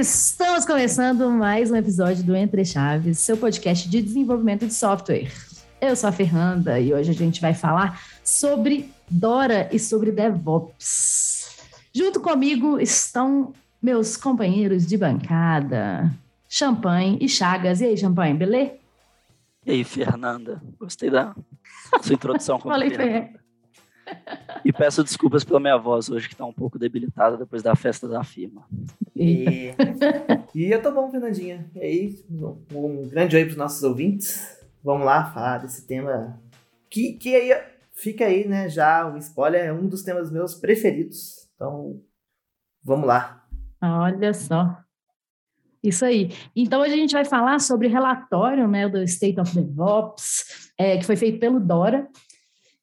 Estamos começando mais um episódio do Entre Chaves, seu podcast de desenvolvimento de software. Eu sou a Fernanda e hoje a gente vai falar sobre Dora e sobre DevOps. Junto comigo estão meus companheiros de bancada, Champanhe e Chagas. E aí, Champanhe, beleza? E aí, Fernanda? Gostei da sua introdução como Falei, Fernanda. E peço desculpas pela minha voz hoje, que está um pouco debilitada depois da festa da firma. E, e eu tô bom, Fernandinha. E aí, um grande oi para os nossos ouvintes. Vamos lá falar desse tema que, que aí fica aí, né? Já o spoiler é um dos temas meus preferidos. Então, vamos lá. Olha só. Isso aí. Então, hoje a gente vai falar sobre relatório né, do State of DevOps, é, que foi feito pelo Dora,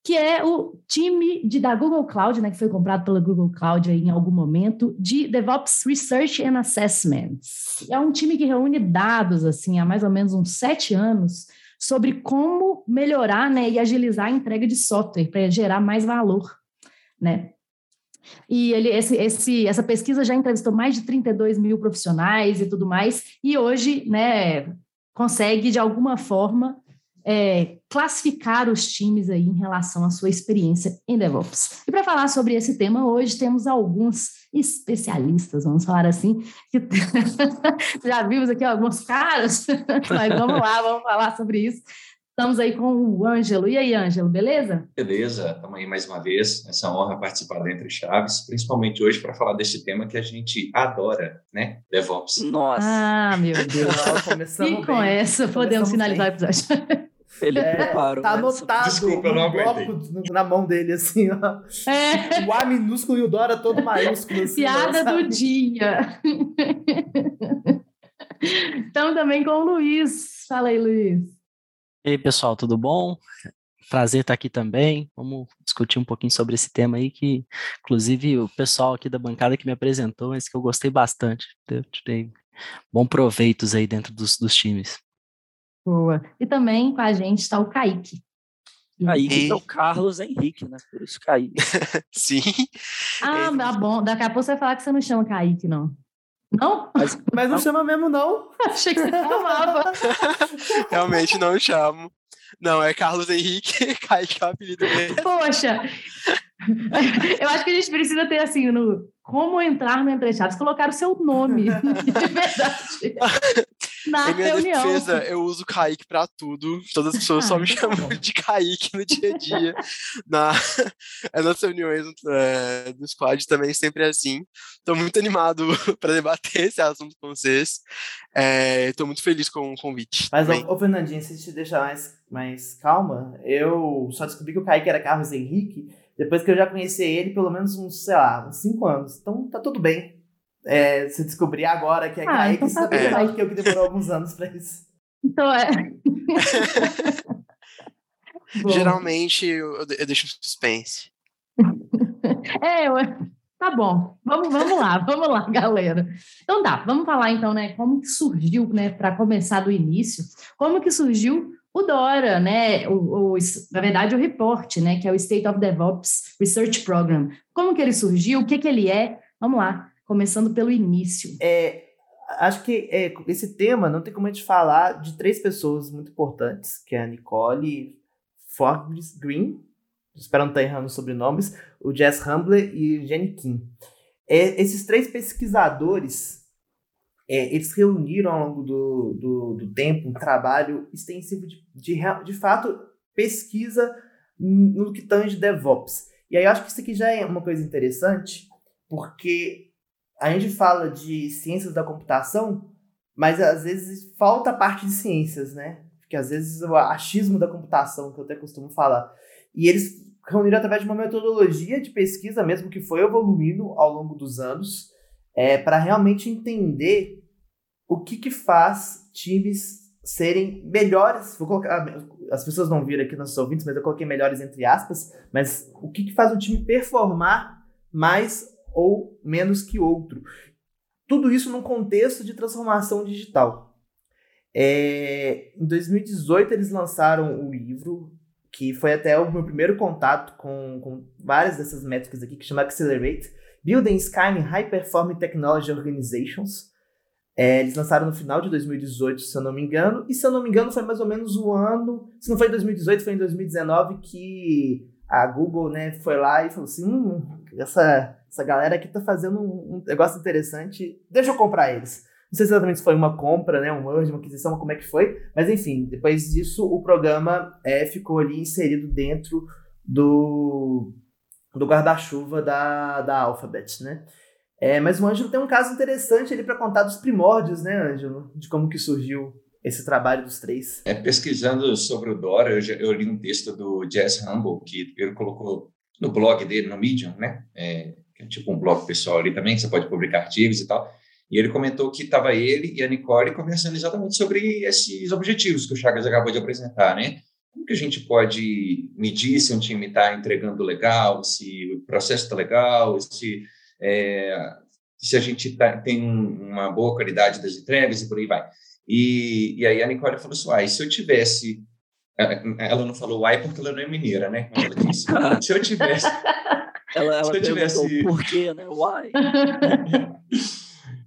que é o time de, da Google Cloud, né, que foi comprado pela Google Cloud em algum momento, de DevOps Research and Assessments. É um time que reúne dados assim há mais ou menos uns sete anos sobre como melhorar né, e agilizar a entrega de software para gerar mais valor. Né? E ele, esse, esse, essa pesquisa já entrevistou mais de 32 mil profissionais e tudo mais, e hoje né, consegue, de alguma forma, é, classificar os times aí em relação à sua experiência em DevOps. E para falar sobre esse tema, hoje temos alguns especialistas, vamos falar assim, que já vimos aqui alguns caras, mas vamos lá, vamos falar sobre isso. Estamos aí com o Ângelo. E aí, Ângelo, beleza? Beleza, estamos aí mais uma vez. Essa honra participar do Entre Chaves, principalmente hoje para falar desse tema que a gente adora, né? DevOps. Nossa! Ah, meu Deus! e com bem. essa, podemos finalizar bem. o episódio. Ele é, preparou. Tá anotado Desculpa, eu não aguentei. na mão dele, assim, ó. É. O A minúsculo e o Dora todo maiúsculo. Assim, Piada ó, do dia. então, também com o Luiz. Fala aí, Luiz. E aí, pessoal, tudo bom? Prazer estar aqui também. Vamos discutir um pouquinho sobre esse tema aí, que, inclusive, o pessoal aqui da bancada que me apresentou, mas que eu gostei bastante. Eu tirei bom proveitos aí dentro dos, dos times. Boa. E também com a gente está o Kaique. Kaique e... é o Carlos Henrique, né? Por isso Kaique. Sim. Ah, tá bom. Daqui a pouco você vai falar que você não chama Kaique, não. Não? Mas, Mas não, não chama mesmo, não. Achei que você chamava. Realmente não chamo. Não, é Carlos Henrique, Kaique é o apelido dele. Poxa, eu acho que a gente precisa ter assim, no como entrar no Entre Chaves, colocar o seu nome, de verdade. Na em minha reunião. defesa, eu uso Kaique pra tudo. Todas as pessoas ah, só me chamam de Kaique no dia a dia. Na, nas reuniões é, do squad também sempre é assim. Estou muito animado para debater esse assunto com vocês. Estou é, muito feliz com o convite. Mas, ô, ô Fernandinho, se te deixar mais, mais calma, eu só descobri que o Kaique era Carlos Henrique depois que eu já conheci ele pelo menos uns, sei lá, uns 5 anos. Então tá tudo bem é, se descobrir agora que é ah, Kaique, então tá saber é. que eu que demorou alguns anos para isso. Então é. Geralmente eu, eu deixo suspense. é, eu, tá bom. Vamos, vamos lá, vamos lá, galera. Então tá, vamos falar então, né, como que surgiu, né, para começar do início, como que surgiu o Dora, né, o, o, na verdade o report, né, que é o State of DevOps Research Program. Como que ele surgiu, o que que ele é? Vamos lá começando pelo início. É, acho que é, esse tema não tem como a gente falar de três pessoas muito importantes, que é a Nicole Forbes Green, espero não estar errando os sobrenomes, o Jess Humbler e Jenny Kim. É, esses três pesquisadores, é, eles reuniram ao longo do, do, do tempo um trabalho extensivo de, de, de fato, pesquisa no que tange DevOps. E aí eu acho que isso aqui já é uma coisa interessante, porque a gente fala de ciências da computação, mas às vezes falta a parte de ciências, né? Porque às vezes o achismo da computação, que eu até costumo falar. E eles reuniram através de uma metodologia de pesquisa mesmo que foi evoluindo ao longo dos anos, é, para realmente entender o que, que faz times serem melhores. Vou colocar, as pessoas não viram aqui nos ouvintes, mas eu coloquei melhores entre aspas. Mas o que, que faz um time performar mais ou menos que outro. Tudo isso num contexto de transformação digital. É, em 2018, eles lançaram o livro que foi até o meu primeiro contato com, com várias dessas métricas aqui, que chama Accelerate, Building Skyline High Performing Technology Organizations. É, eles lançaram no final de 2018, se eu não me engano, e se eu não me engano foi mais ou menos o ano, se não foi em 2018, foi em 2019 que a Google né, foi lá e falou assim, hum, essa, essa galera aqui tá fazendo um, um negócio interessante, deixa eu comprar eles. Não sei exatamente se foi uma compra, né, um merge, uma aquisição, como é que foi, mas enfim, depois disso o programa é, ficou ali inserido dentro do, do guarda-chuva da, da Alphabet, né? É, mas o Ângelo tem um caso interessante ali para contar dos primórdios, né, Ângelo? De como que surgiu esse trabalho dos três. É, pesquisando sobre o Dora, eu, eu li um texto do Jess Humble, que ele colocou no blog dele, no Medium, né? É, que é tipo um blog pessoal ali também, que você pode publicar artigos e tal. E ele comentou que estava ele e a Nicole conversando exatamente sobre esses objetivos que o Chagas acabou de apresentar, né? Como que a gente pode medir se um time está entregando legal, se o processo está legal, se, é, se a gente tá, tem uma boa qualidade das entregas e por aí vai. E, e aí a Nicole falou assim, ah, se eu tivesse... Ela não falou uai porque ela não é mineira, né? Ela disse, se eu tivesse... ela, ela se eu tivesse... por quê, né? Uai...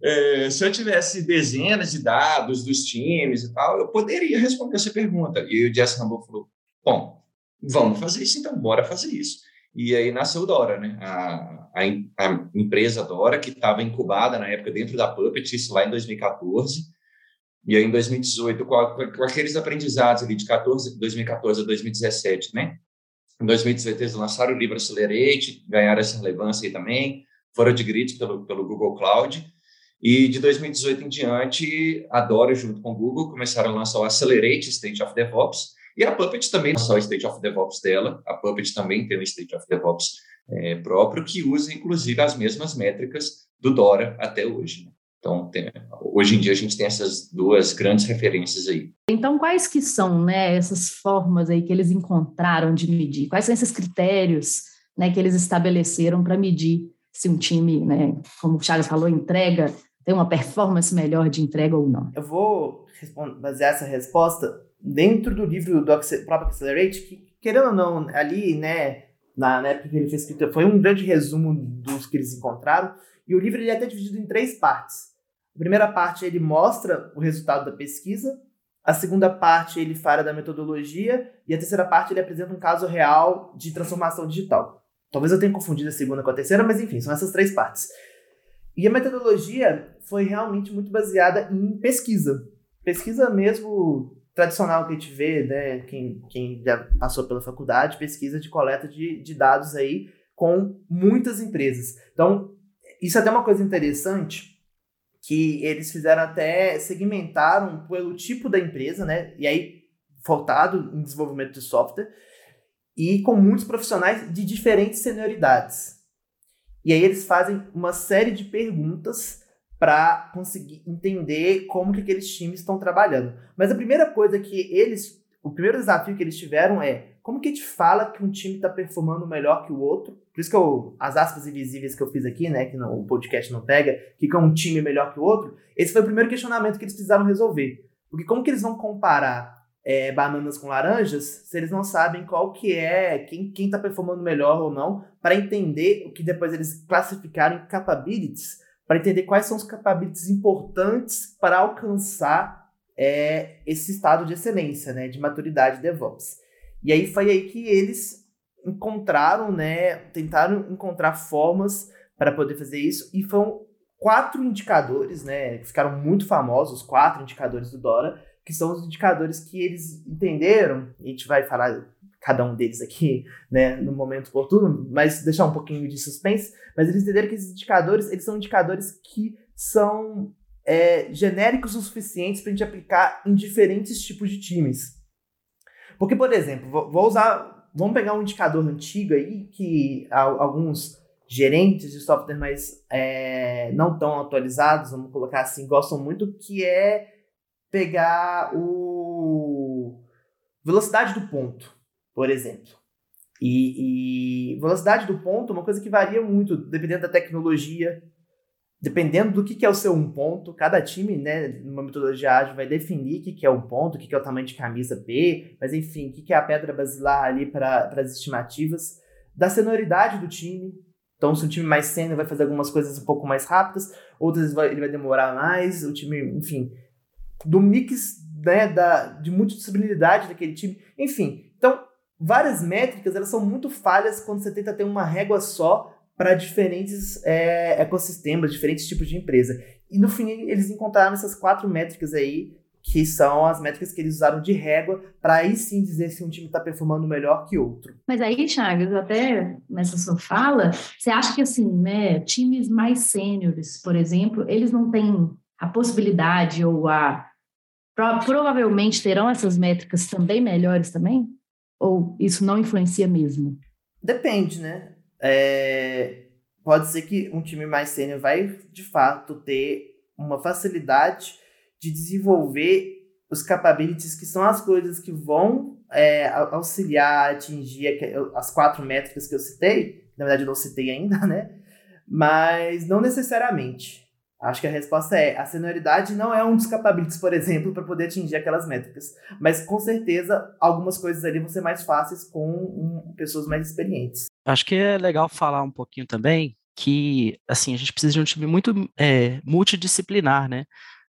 É, se eu tivesse dezenas de dados dos times e tal, eu poderia responder essa pergunta. E o Jess Rambo falou: bom, vamos fazer isso então, bora fazer isso. E aí nasceu Dora, né? A, a, a empresa Dora, que estava incubada na época dentro da Puppet, isso lá em 2014. E aí em 2018, com, a, com aqueles aprendizados ali de 14, 2014 a 2017, né? Em 2018 eles lançaram o livro Accelerate, ganharam essa relevância aí também, foram adquiridos pelo, pelo Google Cloud. E de 2018 em diante, a Dora, junto com o Google, começaram a lançar o Accelerate State of DevOps, e a Puppet também lançou o State of DevOps dela. A Puppet também tem um State of DevOps é, próprio, que usa, inclusive, as mesmas métricas do Dora até hoje. Né? Então, tem, hoje em dia, a gente tem essas duas grandes referências aí. Então, quais que são né, essas formas aí que eles encontraram de medir? Quais são esses critérios né, que eles estabeleceram para medir se um time, né, como o Charles falou, entrega tem uma performance melhor de entrega ou não? Eu vou basear essa resposta dentro do livro do próprio Accelerate, que, querendo ou não, ali, né, na, época que ele fez escrita, foi um grande resumo dos que eles encontraram, e o livro ele é até dividido em três partes. A primeira parte ele mostra o resultado da pesquisa, a segunda parte ele fala da metodologia, e a terceira parte ele apresenta um caso real de transformação digital. Talvez eu tenha confundido a segunda com a terceira, mas enfim, são essas três partes. E a metodologia foi realmente muito baseada em pesquisa. Pesquisa mesmo tradicional que a gente vê, né? Quem, quem já passou pela faculdade, pesquisa de coleta de, de dados aí com muitas empresas. Então, isso é até uma coisa interessante que eles fizeram até segmentaram pelo tipo da empresa, né? E aí voltado em desenvolvimento de software e com muitos profissionais de diferentes senioridades. E aí eles fazem uma série de perguntas para conseguir entender como que aqueles times estão trabalhando. Mas a primeira coisa que eles, o primeiro desafio que eles tiveram é como que a gente fala que um time está performando melhor que o outro? Por isso que eu, as aspas invisíveis que eu fiz aqui, né, que não, o podcast não pega, que é um time melhor que o outro. Esse foi o primeiro questionamento que eles precisaram resolver. Porque como que eles vão comparar é, bananas com laranjas se eles não sabem qual que é, quem está performando melhor ou não, para entender o que depois eles classificaram em capabilities, para entender quais são os capabilities importantes para alcançar é, esse estado de excelência, né, de maturidade DevOps. E aí foi aí que eles encontraram, né, tentaram encontrar formas para poder fazer isso, e foram quatro indicadores, né, que ficaram muito famosos, quatro indicadores do Dora, que são os indicadores que eles entenderam, a gente vai falar cada um deles aqui, né, no momento oportuno, mas deixar um pouquinho de suspense, mas eles entenderam que esses indicadores, eles são indicadores que são é, genéricos o suficientes para a gente aplicar em diferentes tipos de times. Porque, por exemplo, vou usar, vamos pegar um indicador antigo aí que alguns gerentes de software mais é, não tão atualizados, vamos colocar assim, gostam muito, que é pegar o velocidade do ponto, por exemplo. E, e, velocidade do ponto é uma coisa que varia muito, dependendo da tecnologia. Dependendo do que, é o seu um ponto, cada time, né, numa metodologia ágil, vai definir o que, que é um ponto, o que, é o tamanho de camisa B, mas enfim, o que, que é a pedra basilar ali para as estimativas, da senioridade do time. Então, se o time mais sênior vai fazer algumas coisas um pouco mais rápidas, outras vai, ele vai demorar mais, o time, enfim, do mix né, da, de multidisciplinaridade daquele time, enfim. Então, várias métricas, elas são muito falhas quando você tenta ter uma régua só para diferentes é, ecossistemas, diferentes tipos de empresa. E no fim eles encontraram essas quatro métricas aí, que são as métricas que eles usaram de régua, para aí sim dizer se um time está performando melhor que outro. Mas aí, Chagas, até nessa sua fala, você acha que assim, né, times mais sêniores, por exemplo, eles não têm a possibilidade ou a provavelmente terão essas métricas também melhores também? Ou isso não influencia mesmo? Depende, né? É, pode ser que um time mais sênior vai de fato ter uma facilidade de desenvolver os capabilities, que são as coisas que vão é, auxiliar a atingir as quatro métricas que eu citei. Na verdade, eu não citei ainda, né? Mas não necessariamente. Acho que a resposta é: a senioridade não é um dos capabilities, por exemplo, para poder atingir aquelas métricas. Mas com certeza, algumas coisas ali vão ser mais fáceis com um, pessoas mais experientes. Acho que é legal falar um pouquinho também que, assim, a gente precisa de um time muito é, multidisciplinar, né?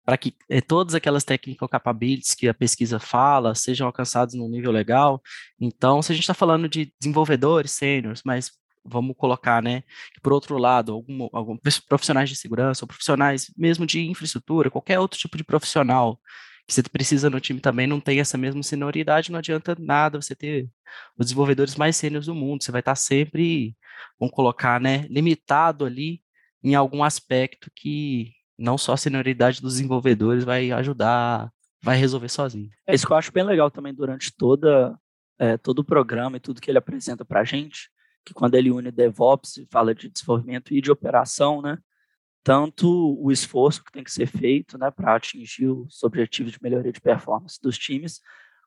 Para que é, todas aquelas technical capabilities que a pesquisa fala sejam alcançadas num nível legal. Então, se a gente está falando de desenvolvedores sêniores, mas vamos colocar, né, por outro lado, algum, algum, profissionais de segurança, ou profissionais mesmo de infraestrutura, qualquer outro tipo de profissional que você precisa no time também não tem essa mesma senioridade, não adianta nada você ter os desenvolvedores mais sêniores do mundo, você vai estar sempre, vamos colocar, né, limitado ali em algum aspecto que não só a senioridade dos desenvolvedores vai ajudar, vai resolver sozinho. É isso que eu acho bem legal também durante toda, é, todo o programa e tudo que ele apresenta para a gente, que quando ele une DevOps, fala de desenvolvimento e de operação, né? Tanto o esforço que tem que ser feito, né, para atingir os objetivos de melhoria de performance dos times,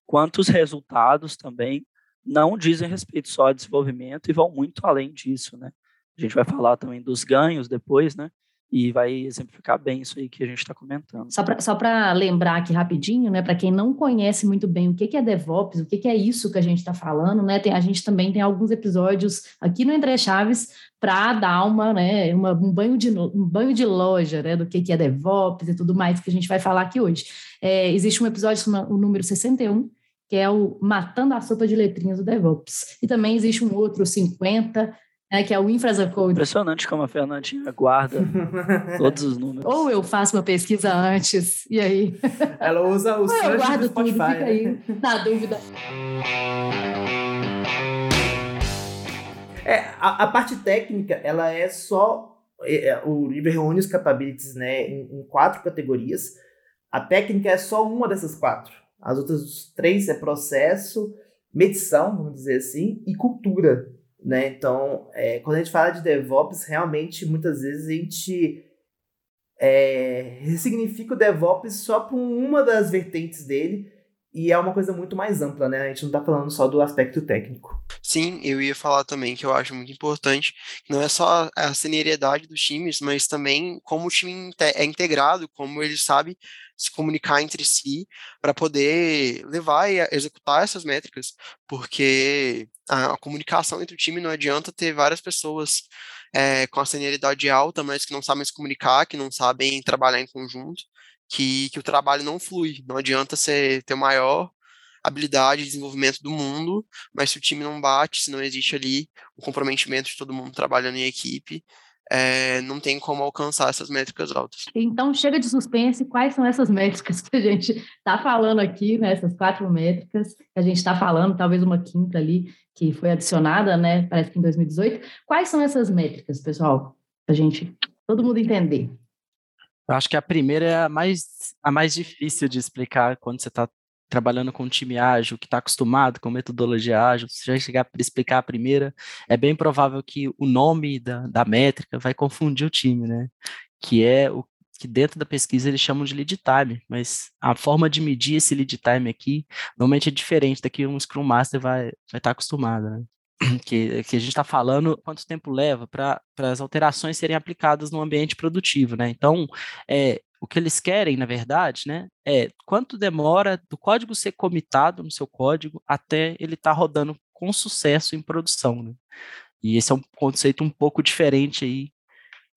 quanto os resultados também não dizem respeito só a desenvolvimento e vão muito além disso, né? A gente vai falar também dos ganhos depois, né? E vai exemplificar bem isso aí que a gente está comentando. Só para lembrar aqui rapidinho, né, para quem não conhece muito bem o que, que é DevOps, o que, que é isso que a gente está falando, né, tem, a gente também tem alguns episódios aqui no Entre Chaves para dar uma, né, uma, um, banho de, um banho de loja né, do que, que é DevOps e tudo mais que a gente vai falar aqui hoje. É, existe um episódio, o número 61, que é o Matando a Sopa de Letrinhas do DevOps. E também existe um outro, 50, é, que é o Infrasacode. Impressionante como a Fernandinha guarda todos os números. Ou eu faço uma pesquisa antes, e aí? Ela usa o Ou eu guardo tudo, fica aí, né? na dúvida. É, a, a, parte técnica, ela é só... É, é, o livro reúne os capabilities né, em, em quatro categorias. A técnica é só uma dessas quatro. As outras três é processo, medição, vamos dizer assim, e cultura. Né? Então, é, quando a gente fala de DevOps, realmente muitas vezes a gente é, ressignifica o DevOps só por uma das vertentes dele e é uma coisa muito mais ampla, né? A gente não está falando só do aspecto técnico. Sim, eu ia falar também que eu acho muito importante, não é só a seriedade dos times, mas também como o time é integrado, como ele sabe se comunicar entre si para poder levar e executar essas métricas, porque a, a, comunicação entre o time não adianta ter várias pessoas é, com a senioridade alta, mas que não sabem se comunicar, que não sabem trabalhar em conjunto, que, que o trabalho não flui. Não adianta você ter o maior habilidade de desenvolvimento do mundo, mas se o time não bate, se não existe ali o comprometimento de todo mundo trabalhando em equipe, é, não tem como alcançar essas métricas altas. Então, chega de suspense, quais são essas métricas que a gente está falando aqui, né, essas quatro métricas que a gente está falando, talvez uma quinta ali, que foi adicionada, né, parece que em 2018. Quais são essas métricas, pessoal, a gente, todo mundo entender? Eu acho que a primeira é a mais, a mais difícil de explicar quando você está trabalhando com um time ágil, que está acostumado com metodologia ágil, se já chegar para explicar a primeira, é bem provável que o nome da, da métrica vai confundir o time, né? Que é o que dentro da pesquisa eles chamam de lead time, mas a forma de medir esse lead time aqui normalmente é diferente da que um Scrum Master vai estar vai tá acostumado, né? que, que a gente está falando quanto tempo leva para as alterações serem aplicadas no ambiente produtivo, né? Então, é, o que eles querem, na verdade, né, é quanto demora do código ser comitado no seu código até ele estar tá rodando com sucesso em produção, né? E esse é um conceito um pouco diferente aí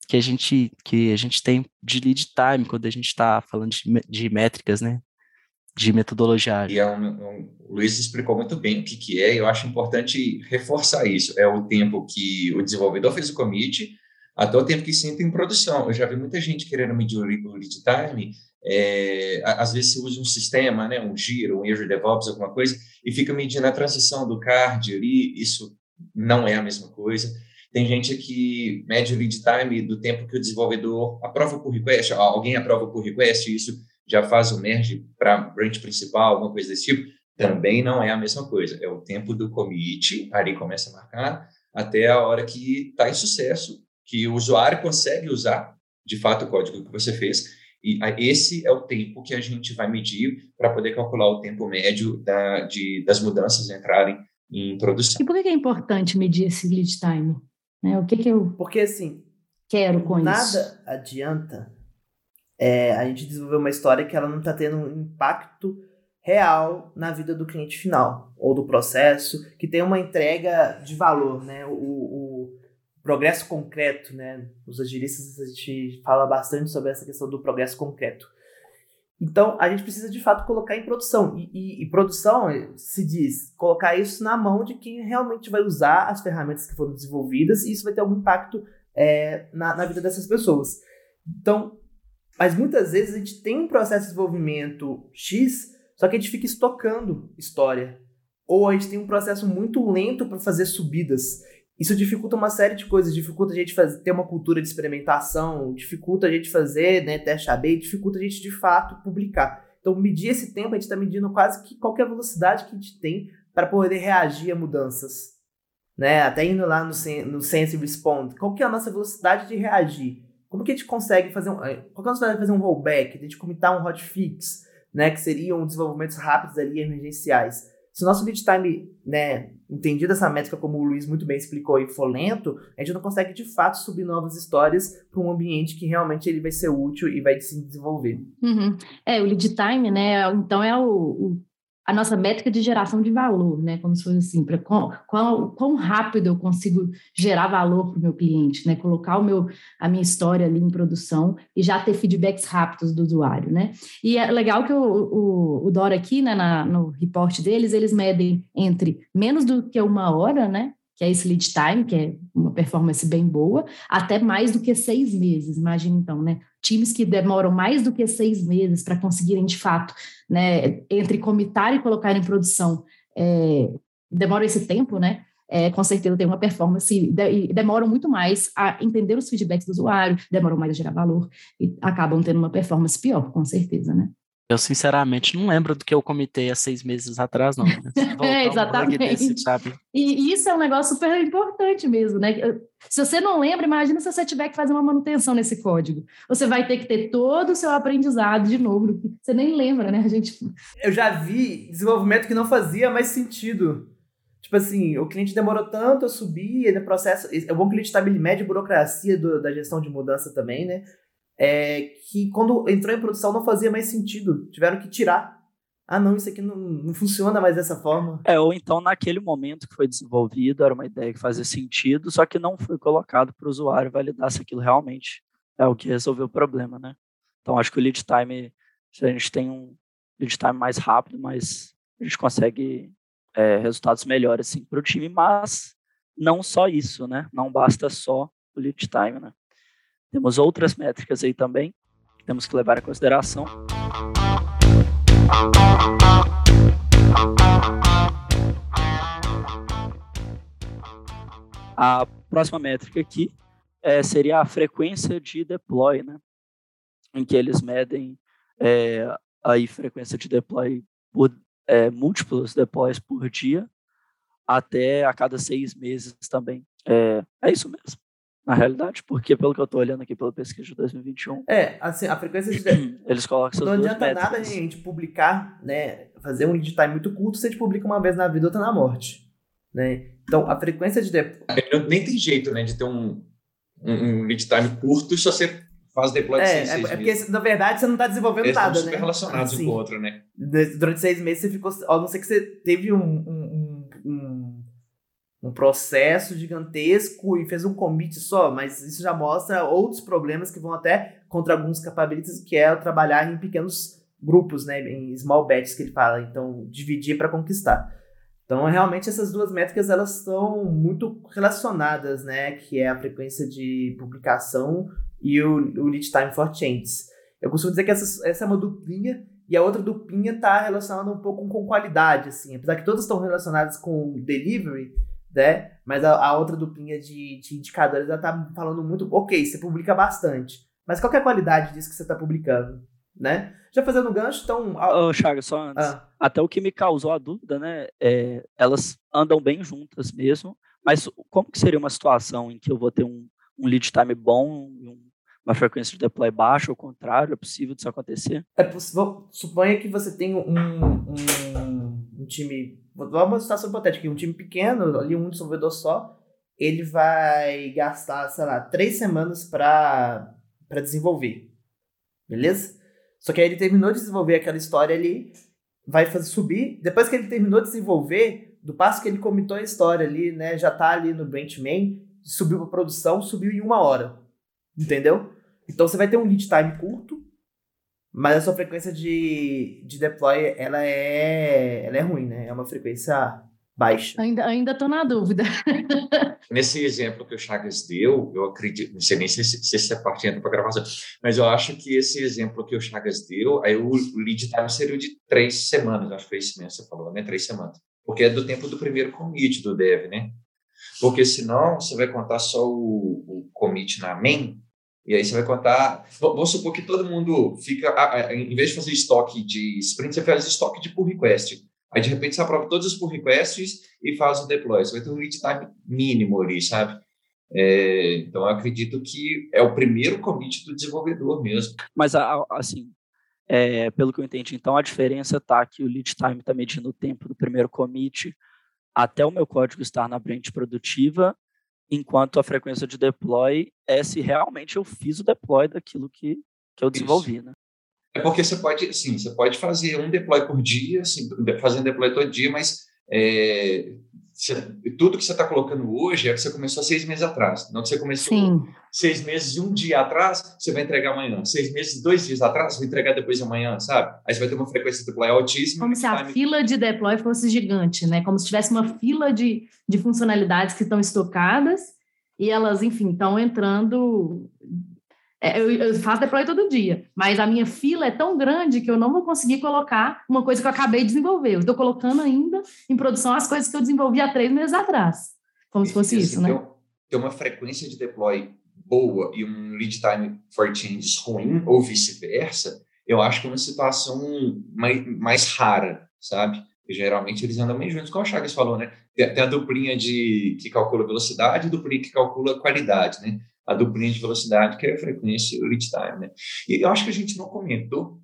que a gente que a gente tem de lead time quando a gente está falando de, de métricas, né? De metodologia E é um, um, o Luiz explicou muito bem o que, que é, e eu acho importante reforçar isso. É o tempo que o desenvolvedor fez o commit, até o tempo que se entra em produção. Eu já vi muita gente querendo medir o lead time, é, às vezes você usa um sistema, né, um Giro, um Azure DevOps, alguma coisa, e fica medindo a transição do card ali, isso não é a mesma coisa. Tem gente que mede o lead time do tempo que o desenvolvedor aprova por request, alguém aprova por request, isso já faz o merge para branch principal, alguma coisa desse tipo, também não é a mesma coisa. É o tempo do commit, ali começa a marcar, até a hora que está em sucesso, que o usuário consegue usar, de fato, o código que você fez. E esse é o tempo que a gente vai medir para poder calcular o tempo médio da, de, das mudanças entrarem em produção. E por que é importante medir esse lead time? Né? O que, que eu Porque, assim, quero com nada isso? Nada adianta é, a gente desenvolver uma história que ela não está tendo um impacto real na vida do cliente final ou do processo, que tem uma entrega de valor, né? O, o progresso concreto, né? Os agilistas a gente fala bastante sobre essa questão do progresso concreto. Então, a gente precisa de fato colocar em produção. E, e, e, produção se diz colocar isso na mão de quem realmente vai usar as ferramentas que foram desenvolvidas e isso vai ter algum impacto é, na, na vida dessas pessoas. Então, mas muitas vezes a gente tem um processo de desenvolvimento X, só que a gente fica estocando história. Ou a gente tem um processo muito lento para fazer subidas. Isso dificulta uma série de coisas, dificulta a gente fazer, ter uma cultura de experimentação, dificulta a gente fazer né, teste AB, dificulta a gente de fato publicar. Então, medir esse tempo, a gente está medindo quase que qualquer velocidade que a gente tem para poder reagir a mudanças. Né? Até indo lá no, no Sense Respond, qual que é a nossa velocidade de reagir? Como que a gente consegue fazer um. Eh, qual é a nossa fazer um rollback, a gente comitar um hotfix, né? Que seriam desenvolvimentos rápidos ali, emergenciais. Se o nosso lead time, né, entendido essa métrica como o Luiz muito bem explicou e for lento, a gente não consegue de fato subir novas histórias para um ambiente que realmente ele vai ser útil e vai se desenvolver. Uhum. É, o lead time, né, então é o, o a nossa métrica de geração de valor, né? Como se fosse assim, para quão, quão, rápido eu consigo gerar valor para o meu cliente, né? Colocar o meu, a minha história ali em produção e já ter feedbacks rápidos do usuário, né? E é legal que o, o, o Dora aqui, né, na, no reporte deles, eles medem entre menos do que uma hora, né? que é esse lead time, que é uma performance bem boa, até mais do que seis meses, imagina então, né? Times que demoram mais do que seis meses para conseguirem, de fato, né, entre comitar e colocar em produção, é, demoram esse tempo, né? É, com certeza tem uma performance, e demoram muito mais a entender os feedbacks do usuário, demoram mais a gerar valor e acabam tendo uma performance pior, com certeza, né? Eu, sinceramente, não lembro do que eu comitei há seis meses atrás, não. Né? é, exatamente. Desse, e isso é um negócio super importante mesmo, né? Se você não lembra, imagina se você tiver que fazer uma manutenção nesse código. Você vai ter que ter todo o seu aprendizado de novo. Você nem lembra, né? A gente... Eu já vi desenvolvimento que não fazia mais sentido. Tipo assim, o cliente demorou tanto a subir, no processo. É bom que o cliente mede burocracia do, da gestão de mudança também, né? É, que quando entrou em produção não fazia mais sentido. Tiveram que tirar. Ah, não, isso aqui não, não funciona mais dessa forma. É, ou então naquele momento que foi desenvolvido, era uma ideia que fazia sentido, só que não foi colocado para o usuário validar se aquilo realmente é o que resolveu o problema, né? Então acho que o lead time, se a gente tem um lead time mais rápido, mas a gente consegue é, resultados melhores assim, para o time, mas não só isso, né? Não basta só o lead time, né? Temos outras métricas aí também que temos que levar em consideração. A próxima métrica aqui é, seria a frequência de deploy, né? em que eles medem é, aí frequência de deploy por é, múltiplos deploys por dia até a cada seis meses também. É, é isso mesmo na realidade, porque pelo que eu estou olhando aqui pela pesquisa de 2021. É, assim, a frequência de. eles colocam Não adianta nada a gente publicar, né? Fazer um lead time muito curto se a gente publica uma vez na vida, outra na morte. Né? Então, a frequência de deploy... Nem tem jeito né, de ter um, um, um lead time curto se você faz deploy de é, seis, é, seis é meses. porque, na verdade, você não está desenvolvendo Eles nada, estão né? super relacionados um Assim, com o outro, né? Durante seis meses você ficou... A não ser que você teve um, um, um, um processo gigantesco e fez um commit só, mas isso já mostra outros problemas que vão até contra alguns capabilities, que é trabalhar em pequenos grupos, né? Em small batches que ele fala. Então, dividir para conquistar. Então, realmente, essas duas métricas, elas estão muito relacionadas, né? Que é a frequência de publicação e o, o lead time for changes. Eu costumo dizer que essa, essa é uma duplinha e a outra duplinha está relacionada um pouco com qualidade, assim. Apesar que todas estão relacionadas com delivery, né? Mas a, a outra duplinha de, de indicadores, ela tá falando muito, ok, você publica bastante, mas qual é a qualidade disso que você está publicando, né? Já fazendo gancho, então... Ô, Chagas, só antes. Ah. Até o que me causou a dúvida, né? É, elas andam bem juntas mesmo, mas como que seria uma situação em que eu vou ter um, um lead time bom e um, uma frequência de deploy baixa, ou contrário, é possível disso acontecer? É possível, suponha que você tem um, um, um time, dar uma situação hipotética, um time pequeno, ali um desenvolvedor só, ele vai gastar, sei lá, três semanas para desenvolver, beleza? Só que aí ele terminou de desenvolver aquela história ali, vai fazer subir, depois que ele terminou de desenvolver, do passo que ele comitou a história ali, né, já tá ali no branch main, subiu para produção, subiu em uma hora, entendeu? Então você vai ter um lead time curto, mas a sua frequência de, de deploy, ela é, ela é ruim, né? É uma frequência baixa. Ainda, ainda tô na dúvida. Nesse exemplo que o Chagas deu, eu acredito, não sei nem se, se essa parte entra para gravação, mas eu acho que esse exemplo que o Chagas deu, aí o, o lead time seria de três semanas, acho que foi isso mesmo que você falou, né? Três semanas. Porque é do tempo do primeiro commit do dev, né? Porque senão você vai contar só o, o commit na main, e aí você vai contar. Vamos supor que todo mundo fica, em vez de fazer estoque de sprint, você faz estoque de pull request. Aí de repente você aprova todos os pull requests e faz o deploy. Você vai ter um lead time mínimo ali, sabe? É, então eu acredito que é o primeiro commit do desenvolvedor mesmo. Mas assim, é, pelo que eu entendi, então a diferença está que o lead time está medindo o tempo do primeiro commit até o meu código estar na branch produtiva enquanto a frequência de deploy é se realmente eu fiz o deploy daquilo que, que eu desenvolvi, Isso. né? É porque você pode, sim, você pode fazer um deploy por dia, assim, fazer um deploy todo dia, mas é, você, tudo que você está colocando hoje é que você começou seis meses atrás. Não que você começou Sim. seis meses e um dia atrás, você vai entregar amanhã. Seis meses e dois dias atrás, você vai entregar depois de amanhã, sabe? Aí você vai ter uma frequência de deploy altíssima. Como se a time- fila de deploy fosse gigante, né? Como se tivesse uma fila de, de funcionalidades que estão estocadas e elas, enfim, estão entrando. É, Eu, eu faço deploy todo dia, mas a minha fila é tão grande que eu não vou conseguir colocar uma coisa que eu acabei de desenvolver. Eu estou colocando ainda em produção as coisas que eu desenvolvi há três meses atrás. Como se fosse E, isso, assim, né? Ter, ter uma frequência de deploy boa e um lead time for changes ruim, ou vice-versa, eu acho que é uma situação mais, mais rara, sabe? Geralmente eles andam meio juntos, como o Chagas falou, né? Tem, a duplinha de, que calcula velocidade e a duplinha que calcula qualidade, né? A duplinha de velocidade, que é a frequência e o lead time, né? E eu acho que a gente não comentou,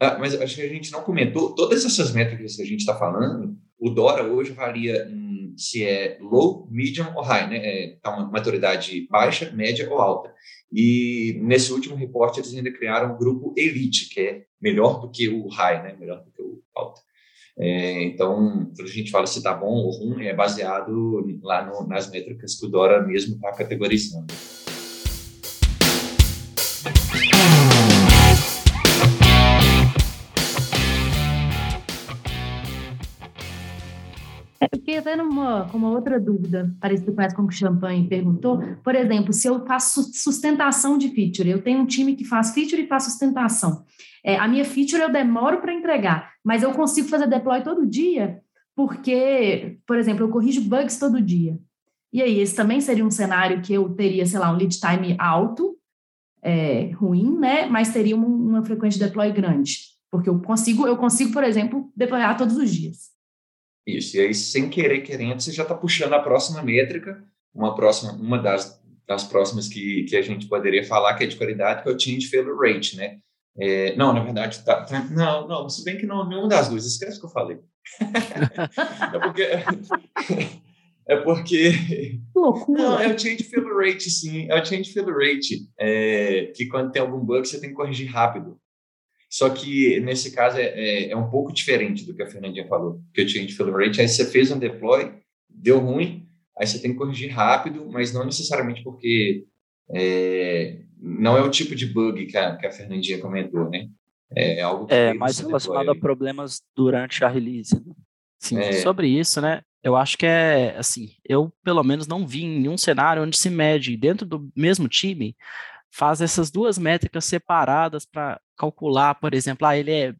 ah, mas acho que a gente não comentou, todas essas métricas que a gente está falando, o Dora hoje varia se é low, medium ou high, né? É, tá uma maturidade baixa, média ou alta. E nesse último reporte eles ainda criaram o grupo Elite, que é melhor do que o high, né? Melhor do que o alta. É, então, quando a gente fala se tá bom ou ruim, é baseado lá no, nas métricas que o Dora mesmo está categorizando. Até numa, com uma outra dúvida, parecida com essa com que o Champagne perguntou. Por exemplo, se eu faço sustentação de feature, eu tenho um time que faz feature e faz sustentação. É, a minha feature eu demoro para entregar, mas eu consigo fazer deploy todo dia, porque, por exemplo, eu corrijo bugs todo dia. E aí, esse também seria um cenário que eu teria, sei lá, um lead time alto, é, ruim, né? Mas teria uma, uma frequência de deploy grande. Porque eu consigo, eu consigo, por exemplo, deployar todos os dias. Isso, e aí, sem querer, querendo, você já está puxando a próxima métrica, uma próxima, uma das, das próximas que, que a gente poderia falar, que é de qualidade, que é o change failure rate, né? É, não, na verdade, tá, tá, não, não, se bem que não, nenhuma das duas, esquece o que eu falei. é porque É porque. Que loucura. Não, é o change failure rate, sim. É o change failure rate. É, que quando tem algum bug, você tem que corrigir rápido. Só que nesse caso é, é, é um pouco diferente do que a Fernandinha falou. Porque o change failure rate, aí você fez um deploy, deu ruim, aí você tem que corrigir rápido, mas não necessariamente porque é, não é o tipo de bug que a, que a Fernandinha comentou, né? É algo que é mais relacionado deploy. a problemas durante a release. Né? Sim, é. sobre isso, né? Eu acho que é assim, eu pelo menos não vi em nenhum cenário onde se mede dentro do mesmo time faz essas duas métricas separadas para calcular, por exemplo, ah, ele é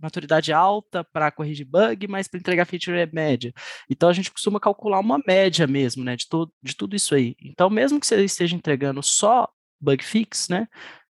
maturidade alta para corrigir bug, mas para entregar feature é média. Então a gente costuma calcular uma média mesmo, né, de, de tudo isso aí. Então, mesmo que você esteja entregando só bug fix, né,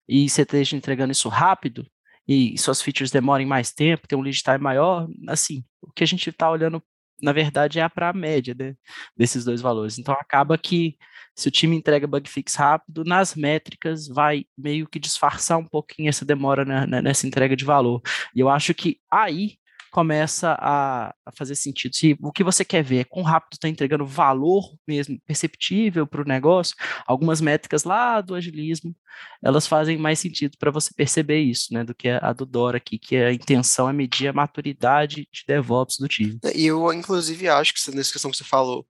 e você esteja entregando isso rápido, e suas features demorem mais tempo, tem um lead time maior, assim, o que a gente está olhando na verdade, é para a média né, desses dois valores. Então, acaba que se o time entrega bug fix rápido, nas métricas vai meio que disfarçar um pouquinho essa demora nessa entrega de valor. E eu acho que aí começa a, a, fazer sentido. Se o que você quer ver é quão rápido está entregando valor mesmo perceptível para o negócio, algumas métricas lá do agilismo, elas fazem mais sentido para você perceber isso, né, do que a, do Dora aqui, que a intenção é medir a maturidade de DevOps do time. E eu, inclusive, acho que nessa questão que você falou,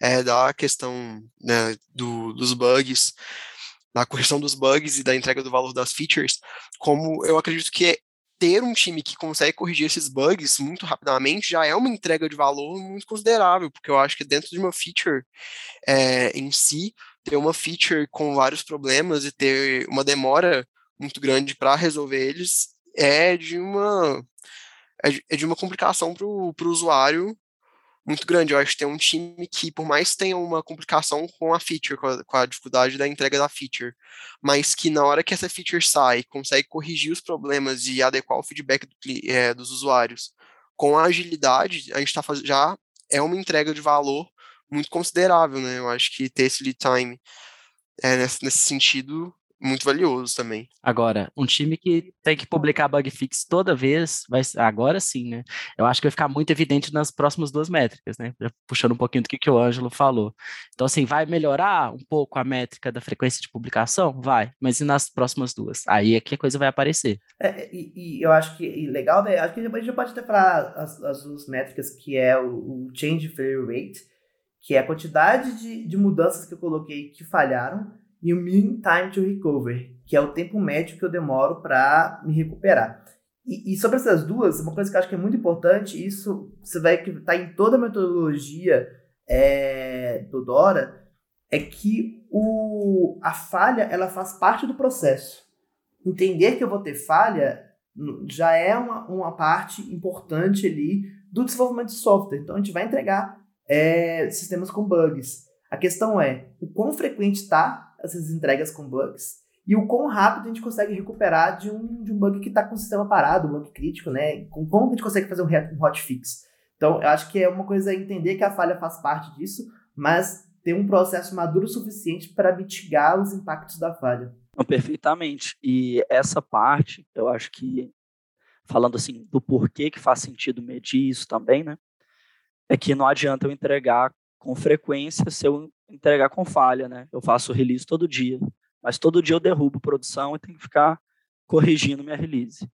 é, da questão né, do, dos bugs, da correção dos bugs e da entrega do valor das features, como eu acredito que é ter um time que consegue corrigir esses bugs muito rapidamente já é uma entrega de valor muito considerável, porque eu acho que dentro de uma feature é, em si, ter uma feature com vários problemas e ter uma demora muito grande para resolver eles é de uma é de, é uma complicação para o usuário muito grande. Eu acho que tem um time que, por mais tenha uma complicação com a feature, com a, com a, dificuldade da entrega da feature, mas que na hora que essa feature sai, consegue corrigir os problemas e adequar o feedback do, é, dos usuários com a agilidade, a gente está já é uma entrega de valor muito considerável, né? Eu acho que ter esse lead time é, nesse, nesse sentido muito valioso também. Agora, um time que tem que publicar bug fix toda vez, vai, agora sim, né? Eu acho que vai ficar muito evidente nas próximas duas métricas, né? Puxando um pouquinho do que, que o Ângelo falou. Então, assim, vai melhorar um pouco a métrica da frequência de publicação? Vai, mas e nas próximas duas? Aí é que a coisa vai aparecer. É, e, e, eu acho que e legal, né? Acho que a gente pode até falar as, as duas métricas, que é o, o change failure rate, que é a quantidade de, de mudanças que eu coloquei que falharam e o mean time to recover, que é o tempo médio que eu demoro para me recuperar. E, e, sobre essas duas, uma coisa que eu acho que é muito importante, isso você vai que está em toda a metodologia é, do Dora, é que o, a falha ela faz parte do processo. Entender que eu vou ter falha já é uma, uma parte importante ali do desenvolvimento de software. Então a gente vai entregar é, sistemas com bugs. A questão é o quão frequente está essas entregas com bugs e o quão rápido a gente consegue recuperar de um, de um bug que está com o sistema parado, um bug crítico, né? Com como a gente consegue fazer um, um hotfix. Então, eu acho que é uma coisa entender que a falha faz parte disso, mas ter um processo maduro suficiente para mitigar os impactos da falha. perfeitamente. E essa parte, eu acho que, falando assim, do porquê que faz sentido medir isso também, né? É que não adianta eu entregar com frequência se eu entregar com falha, né? Eu faço release todo dia, mas todo dia eu derrubo produção e tenho que ficar corrigindo minha release.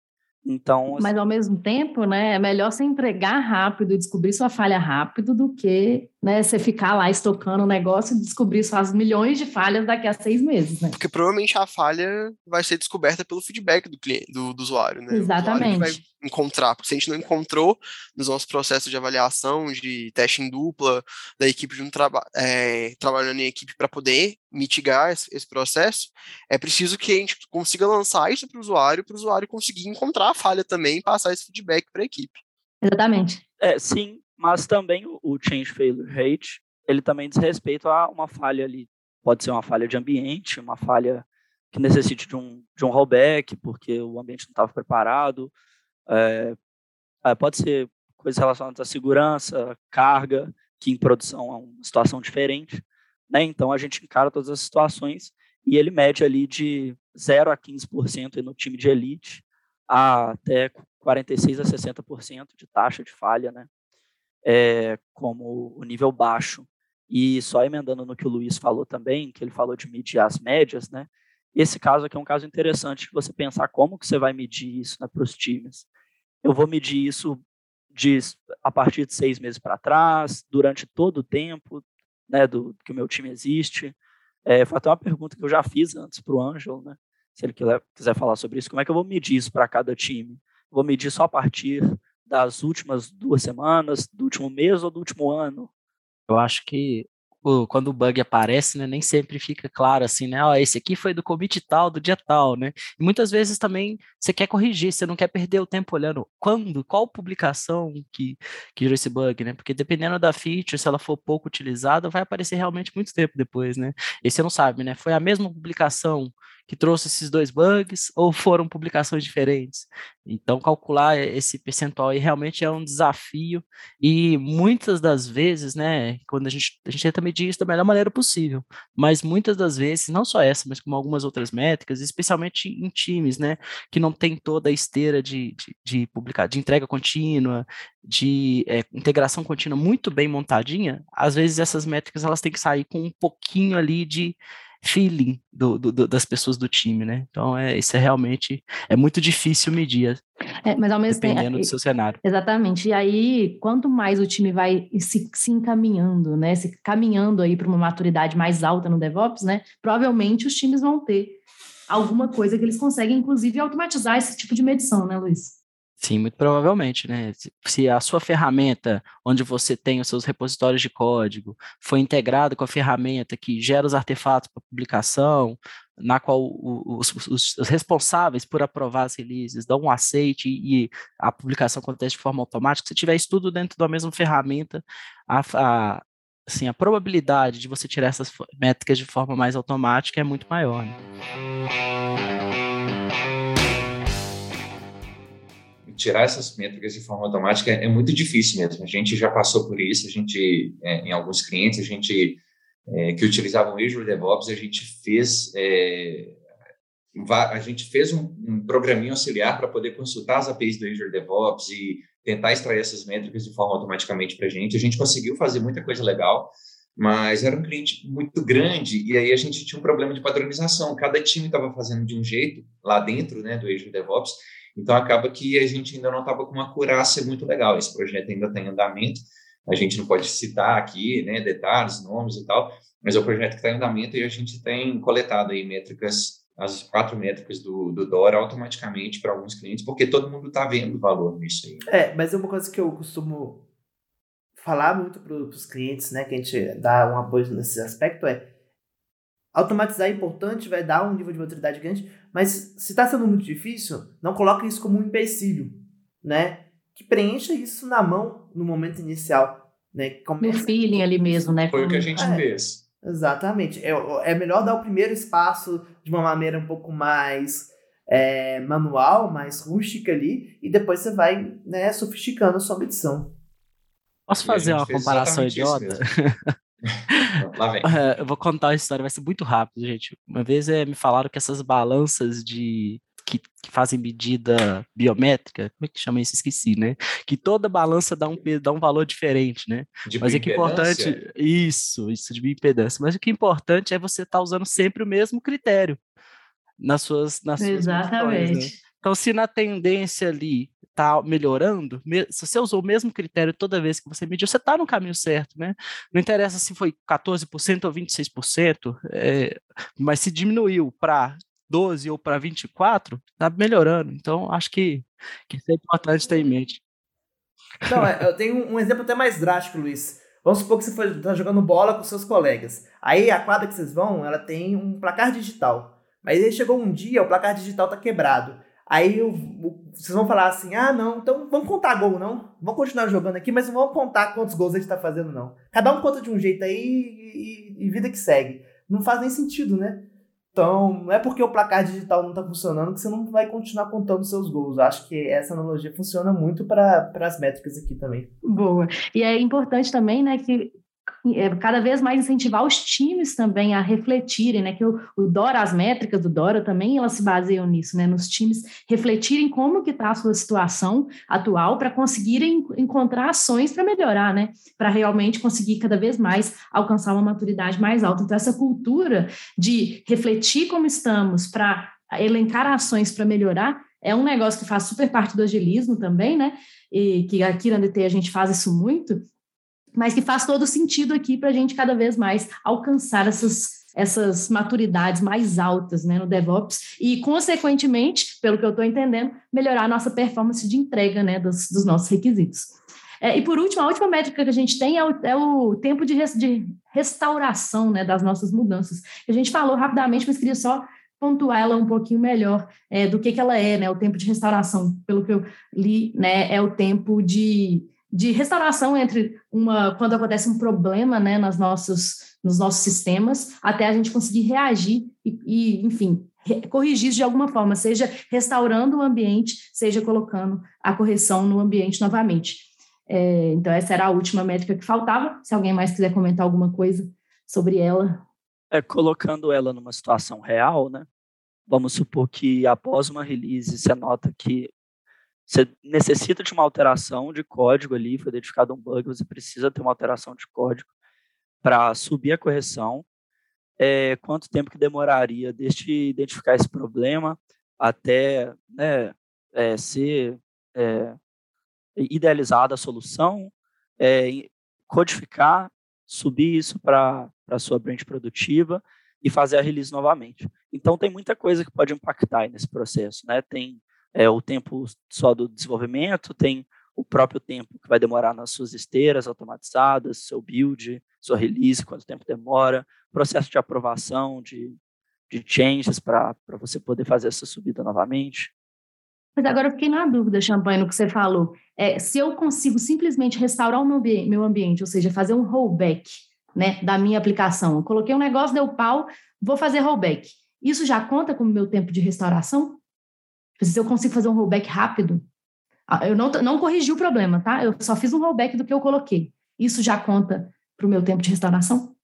Então, assim... Mas ao mesmo tempo, né, é melhor você entregar rápido e descobrir sua falha rápido do que né, você ficar lá estocando o negócio e descobrir suas milhões de falhas daqui a seis meses. Né? Porque provavelmente a falha vai ser descoberta pelo feedback do cliente, do, do usuário, né? Exatamente. vai encontrar, porque se a gente não encontrou nos nossos processos de avaliação, de teste em dupla, da equipe de um traba é, trabalhando em equipe para poder mitigar esse, esse, processo, é preciso que a gente consiga lançar isso para o usuário, para o usuário conseguir encontrar a falha também e passar esse feedback para a equipe. Exatamente. É, sim, mas também o change failure rate, ele também diz respeito a uma falha ali. Pode ser uma falha de ambiente, uma falha que necessite de um, de um rollback, porque o ambiente não estava preparado. É, é, pode ser coisas relacionadas à segurança, carga, que em produção é uma situação diferente. Né? Então, a gente encara todas as situações e ele mede ali de 0 a 15% no time de elite, a até 46 a 60% de taxa de falha, né? É, como o nível baixo. E só emendando no que o Luiz falou também, que ele falou de medir as médias, né? Esse caso aqui é um caso interessante que você pensar como que você vai medir isso né, para os times. Eu vou medir isso de, a partir de seis meses para trás, durante todo o tempo né, do que o meu time existe. É, foi até uma pergunta que eu já fiz antes para o Ângelo, né? Se ele quiser, quiser falar sobre isso, como é que eu vou medir isso para cada time? vou medir só a partir das últimas duas semanas, do último mês ou do último ano? Eu acho que quando o bug aparece, né, nem sempre fica claro assim, né, ó, esse aqui foi do commit tal, do dia tal, né, e muitas vezes também você quer corrigir, você não quer perder o tempo olhando quando, qual publicação que, que gerou esse bug, né, porque dependendo da feature, se ela for pouco utilizada, vai aparecer realmente muito tempo depois, né, e você não sabe, né, foi a mesma publicação que trouxe esses dois bugs ou foram publicações diferentes? Então, calcular esse percentual aí realmente é um desafio e muitas das vezes, né, quando a gente, a gente tenta medir isso da melhor maneira possível, mas muitas das vezes, não só essa, mas como algumas outras métricas, especialmente em times, né, que não tem toda a esteira de, de, de publicar, de entrega contínua, de é, integração contínua muito bem montadinha, às vezes essas métricas elas têm que sair com um pouquinho ali de feeling do, do, das pessoas do time, né? Então, é, isso é realmente, é muito difícil medir. É, mas ao mesmo dependendo tempo, do seu cenário. Exatamente. E aí, quanto mais o time vai se, se encaminhando, né? Se caminhando aí para uma maturidade mais alta no DevOps, né? Provavelmente os times vão ter alguma coisa que eles conseguem, inclusive, automatizar esse tipo de medição, né, Luiz? Sim, muito provavelmente, né? Se a sua ferramenta, onde você tem os seus repositórios de código, foi integrada com a ferramenta que gera os artefatos para publicação, na qual os, os, os, responsáveis por aprovar as releases dão um aceite e a publicação acontece de forma automática, se tiver isso tudo dentro da mesma ferramenta, a, a, assim, a probabilidade de você tirar essas métricas de forma mais automática é muito maior. Né? Tirar essas métricas de forma automática é, muito difícil mesmo. A gente já passou por isso, a gente, é, em alguns clientes, a gente é, que utilizavam Azure DevOps, a gente fez é, a gente fez um, um programinho auxiliar para poder consultar as APIs do Azure DevOps e tentar extrair essas métricas de forma automaticamente para a gente. A gente conseguiu fazer muita coisa legal, mas era um cliente muito grande e aí a gente tinha um problema de padronização. Cada time estava fazendo de um jeito lá dentro, né, do Azure DevOps então, acaba que a gente ainda não estava com uma acurácia muito legal. Esse projeto ainda está em andamento. A gente não pode citar aqui né, detalhes, nomes e tal, mas é um projeto que está em andamento e a gente tem coletado aí métricas, as quatro métricas do, do Dora automaticamente para alguns clientes, porque todo mundo está vendo valor nisso aí. É, mas é uma coisa que eu costumo falar muito para os clientes, né, que a gente dá um apoio nesse aspecto, é automatizar é importante, vai dar um nível de maturidade grande, mas se está sendo muito difícil, não coloque isso como um empecilho, né? Que preencha isso na mão no momento inicial, né? Começa... No feeling ali mesmo, né? Foi o que a gente é, fez. Exatamente. É, é melhor dar o primeiro espaço de uma maneira um pouco mais é, manual, mais rústica ali, e depois você vai né, sofisticando a sua medição. Posso fazer uma comparação idiota? Lá vem. eu vou contar a história, vai ser muito rápido, gente. Uma vez é, me falaram que essas balanças de que, que, fazem medida biométrica, como é que chama isso? Esqueci, né? Que toda balança dá um, dá um valor diferente, né? De Mas é que importante. Isso, isso de bioimpedância. Mas o que é importante é você estar tá usando sempre o mesmo critério nas suas. Nas Exatamente. Suas né? Então, se na tendência ali está melhorando, se você usou o mesmo critério toda vez que você mediu, você está no caminho certo, né? Não interessa se foi 14% ou 26%, é, mas se diminuiu para 12 ou para 24, está melhorando. Então, acho que, que isso é importante ter em mente. Não, é, eu tenho um exemplo até mais drástico, Luiz. Vamos supor que você está jogando bola com seus colegas. Aí a quadra que vocês vão, ela tem um placar digital. Mas aí chegou um dia, o placar digital está quebrado. Aí eu, vocês vão falar assim: ah, não, então vamos contar gol, não. Vamos continuar jogando aqui, mas não vamos contar quantos gols a gente tá fazendo, não. Cada um conta de um jeito aí e, e, vida que segue. Não faz nem sentido, né? Então, não é porque o placar digital não tá funcionando que você não vai continuar contando seus gols. Acho que essa analogia funciona muito para as métricas aqui também. Boa. E é importante também, né, que cada vez mais incentivar os times também a refletirem, né? Que o, o Dora, as métricas do Dora também elas se baseiam nisso, né? Nos times refletirem como que está a sua situação atual para conseguirem encontrar ações para melhorar, né? Para realmente conseguir cada vez mais alcançar uma maturidade mais alta. Então, essa cultura de refletir como estamos para elencar ações para melhorar é um negócio que faz super parte do agilismo também, né? E que aqui na DT a gente faz isso muito, mas que faz todo sentido aqui para a gente cada vez mais alcançar essas, essas maturidades mais altas né, no DevOps e, consequentemente, pelo que eu estou entendendo, melhorar a nossa performance de entrega né, dos, dos nossos requisitos. É, e por último, a última métrica que a gente tem é o, é o tempo de, res, de restauração né, das nossas mudanças. A gente falou rapidamente, mas queria só pontuar ela um pouquinho melhor é, do que, que ela é, né? O tempo de restauração, pelo que eu li, né, é o tempo de de restauração entre uma quando acontece um problema né, nas nossos, nos nossos sistemas, até a gente conseguir reagir e, e enfim, corrigir de alguma forma, seja restaurando o ambiente, seja colocando a correção no ambiente novamente. É, então, essa era a última métrica que faltava. Se alguém mais quiser comentar alguma coisa sobre ela. É, colocando ela numa situação real, né? Vamos supor que após uma release você nota que você necessita de uma alteração de código ali, foi identificado um bug, você precisa ter uma alteração de código para subir a correção. É, quanto tempo que demoraria desde identificar esse problema até né, é, ser é, idealizada a solução, é, codificar, subir isso para a sua branch produtiva e fazer a release novamente. Então tem muita coisa que pode impactar nesse processo, né? Tem é, o tempo só do desenvolvimento, tem o próprio tempo que vai demorar nas suas esteiras automatizadas, seu build, sua release, quanto tempo demora, processo de aprovação de, de changes para você poder fazer essa subida novamente. Mas agora eu fiquei na dúvida, Champagne, no que você falou. É, se eu consigo simplesmente restaurar o meu, meu ambiente, ou seja, fazer um rollback né, da minha aplicação, eu coloquei um negócio, deu pau, vou fazer rollback. Isso já conta como meu tempo de restauração? Se eu consigo fazer um rollback rápido, eu não, não corrigi o problema, tá? Eu só fiz um rollback do que eu coloquei. Isso já conta para o meu tempo de restauração?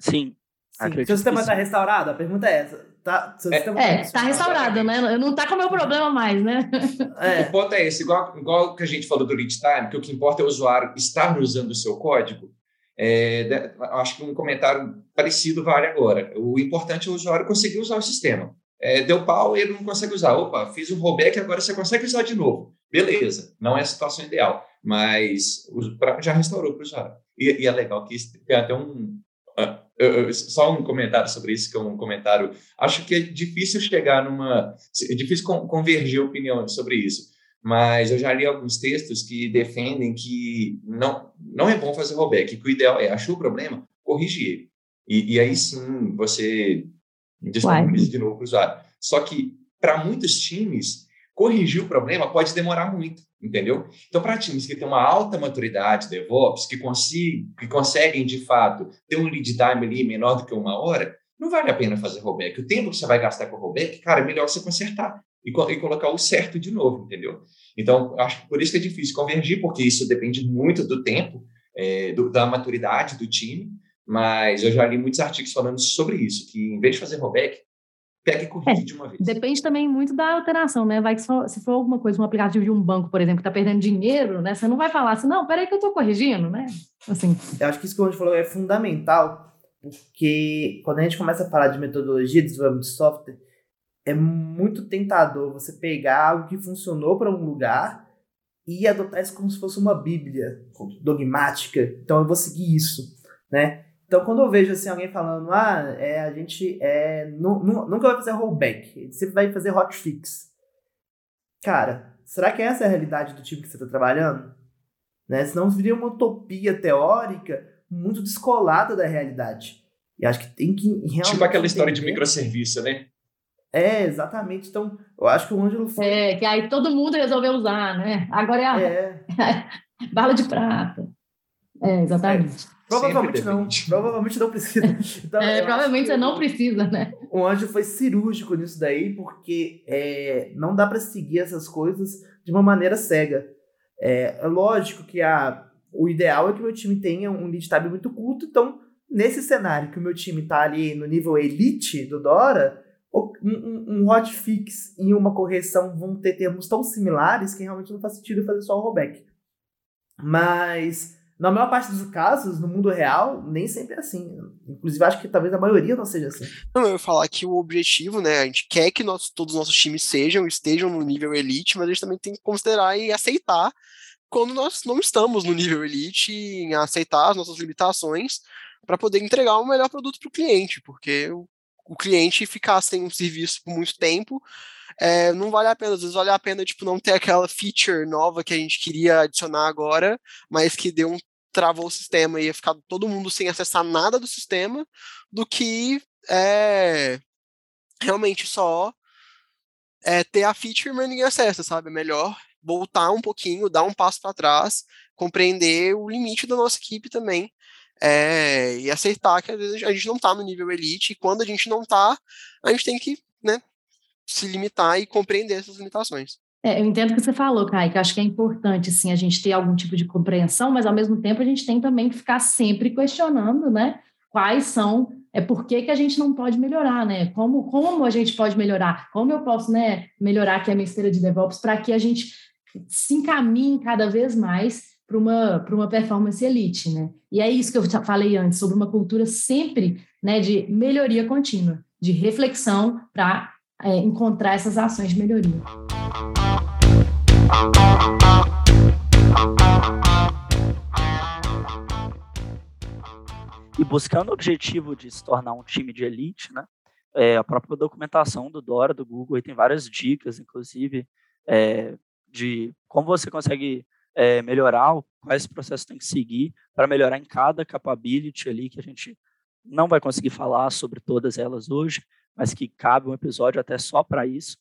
Sim. Sim. Seu sistema está restaurado? A pergunta é essa. Tá, seu é, sistema é, está tá restaurado, né? Não está com o meu problema mais, né? É. O ponto é esse, igual, igual que a gente falou do lead time, que o que importa é o usuário estar usando o seu código. É, acho que um comentário parecido vale agora. O importante é o usuário conseguir usar o sistema. É, deu pau, ele não consegue usar. Opa, fiz um rollback, agora você consegue usar de novo. Beleza, não é a situação ideal, mas já restaurou para o usuário. E, e, é legal que tem até um. Uh, só um comentário sobre isso, que é um comentário. Acho que é difícil chegar numa. É difícil convergir opiniões sobre isso, mas eu já li alguns textos que defendem que não, não é bom fazer rollback, que o ideal é achou o problema, corrigir. E, e aí sim você disponibiliza de novo para o usuário. Só que, para muitos times, corrigir o problema pode demorar muito, entendeu? Então, para times que têm uma alta maturidade DevOps, que, consiga, que conseguem, de fato, ter um lead time ali menor do que uma hora, não vale a pena fazer rollback. O tempo que você vai gastar com rollback, cara, é melhor você consertar e, e colocar o certo de novo, entendeu? Então, acho que por isso que é difícil convergir, porque isso depende muito do tempo, é, do, da maturidade do time, mas eu já li muitos artigos falando sobre isso, que em vez de fazer rollback, pega e corrige é, de uma vez. Depende também muito da alteração, né? Vai que se for, se for alguma coisa, um aplicativo de um banco, por exemplo, que está perdendo dinheiro, né? Você não vai falar assim, não, peraí que eu estou corrigindo, né? Assim. Eu acho que isso que o gente falou é fundamental, porque quando a gente começa a falar de metodologia de desenvolvimento de software, é muito tentador você pegar algo que funcionou para um lugar e adotar isso como se fosse uma bíblia dogmática. Então eu vou seguir isso, né? Então, quando eu vejo assim, alguém falando, ah, é, a gente é, nu, nu, nunca vai fazer rollback, a gente sempre vai fazer hotfix. Cara, será que essa é a realidade do time que você está trabalhando? Né? Senão viria uma utopia teórica muito descolada da realidade. E acho que tem que realmente. Tipo aquela história de microserviço, né? É, exatamente. Então, eu acho que o Ângelo foi. É, que aí todo mundo resolveu usar, né? Agora é a é. bala de prata. É, exatamente. É. Provavelmente não. Provavelmente não precisa. Então, é, provavelmente você não precisa, né? O anjo foi cirúrgico nisso daí, porque é, não dá para seguir essas coisas de uma maneira cega. É, é lógico que a, o ideal é que o meu time tenha um lead time muito curto, então nesse cenário que o meu time está ali no nível elite do Dora, um, um, hotfix e uma correção vão ter termos tão similares que realmente não faz sentido fazer só o rollback. Mas, na maior parte dos casos, no mundo real, nem sempre é assim. Inclusive, acho que talvez a maioria não seja assim. Não, eu ia falar que o objetivo, né, a gente quer que nós, todos os nossos times sejam, estejam no nível elite, mas a gente também tem que considerar e aceitar quando nós não estamos no nível elite, em aceitar as nossas limitações para poder entregar o um melhor produto para o cliente, porque o, o, cliente ficar sem um serviço por muito tempo é, não vale a pena. Às vezes vale a pena tipo, não ter aquela feature nova que a gente queria adicionar agora, mas que deu um travou o sistema e ia ficar todo mundo sem acessar nada do sistema, do que é, realmente só é, ter a feature, mas ninguém acessa, sabe? É melhor voltar um pouquinho, dar um passo para trás, compreender o limite da nossa equipe também é, e aceitar que às vezes a gente não está no nível elite, e quando a gente não está, a gente tem que né, se limitar e compreender essas limitações. É, eu entendo o que você falou, Kai, que acho que é importante sim, a gente ter algum tipo de compreensão, mas ao mesmo tempo a gente tem também que ficar sempre questionando né, quais são, é por que, que a gente não pode melhorar, né? Como, como a gente pode melhorar? Como eu posso né, melhorar aqui a minha esteira de DevOps para que a gente se encaminhe cada vez mais para uma, uma performance elite, né? E é isso que eu falei antes, sobre uma cultura sempre né, de melhoria contínua, de reflexão para é, encontrar essas ações de melhoria. E buscando o objetivo de se tornar um time de elite, né? É, a própria documentação do Dora, do Google, tem várias dicas, inclusive, é, de como você consegue é, melhorar, quais processos tem que seguir para melhorar em cada capability ali que a gente não vai conseguir falar sobre todas elas hoje, mas que cabe um episódio até só para isso.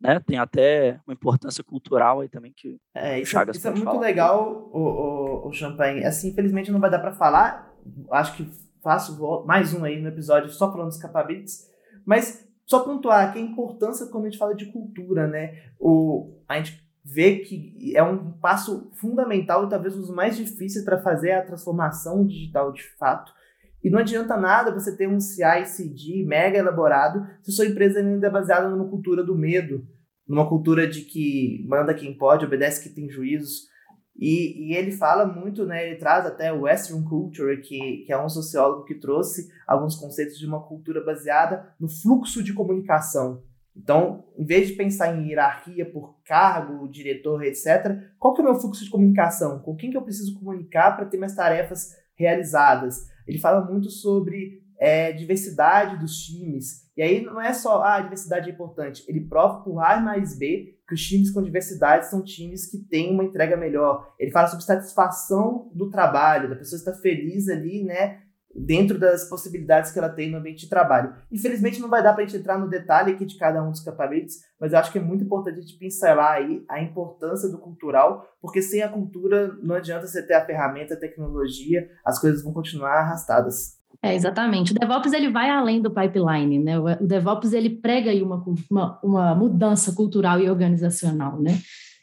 Né? Tem até uma importância cultural aí também que é, isso, Chagas isso é muito falar. legal, o, o, o Champagne. Assim, infelizmente não vai dar para falar. Acho que faço mais um aí no episódio só falando dos capabilities, mas só pontuar que a importância quando a gente fala de cultura, né? O, a gente vê que é um passo fundamental e talvez um dos mais difíceis para fazer a transformação digital de fato. E não adianta nada você ter um CI/CD mega elaborado se sua empresa ainda é baseada numa cultura do medo, numa cultura de que manda quem pode, obedece quem tem juízos. E, e, ele fala muito, né, ele traz até o Western Culture, que, que é um sociólogo que trouxe alguns conceitos de uma cultura baseada no fluxo de comunicação. Então, em vez de pensar em hierarquia por cargo, diretor, etc., qual que é o meu fluxo de comunicação? Com quem que eu preciso comunicar para ter minhas tarefas realizadas? Ele fala muito sobre é, diversidade dos times. E aí não é só, ah, a diversidade é importante. Ele prova por A mais B que os times com diversidade são times que têm uma entrega melhor. Ele fala sobre satisfação do trabalho, da pessoa estar feliz ali, né, dentro das possibilidades que ela tem no ambiente de trabalho. Infelizmente não vai dar para a gente entrar no detalhe aqui de cada um dos capabilities, mas eu acho que é muito importante a gente pincelar aí a importância do cultural, porque sem a cultura não adianta você ter a ferramenta, a tecnologia, as coisas vão continuar arrastadas. É, exatamente. O DevOps ele vai além do pipeline, né? O DevOps ele prega aí uma, uma, uma mudança cultural e organizacional, né?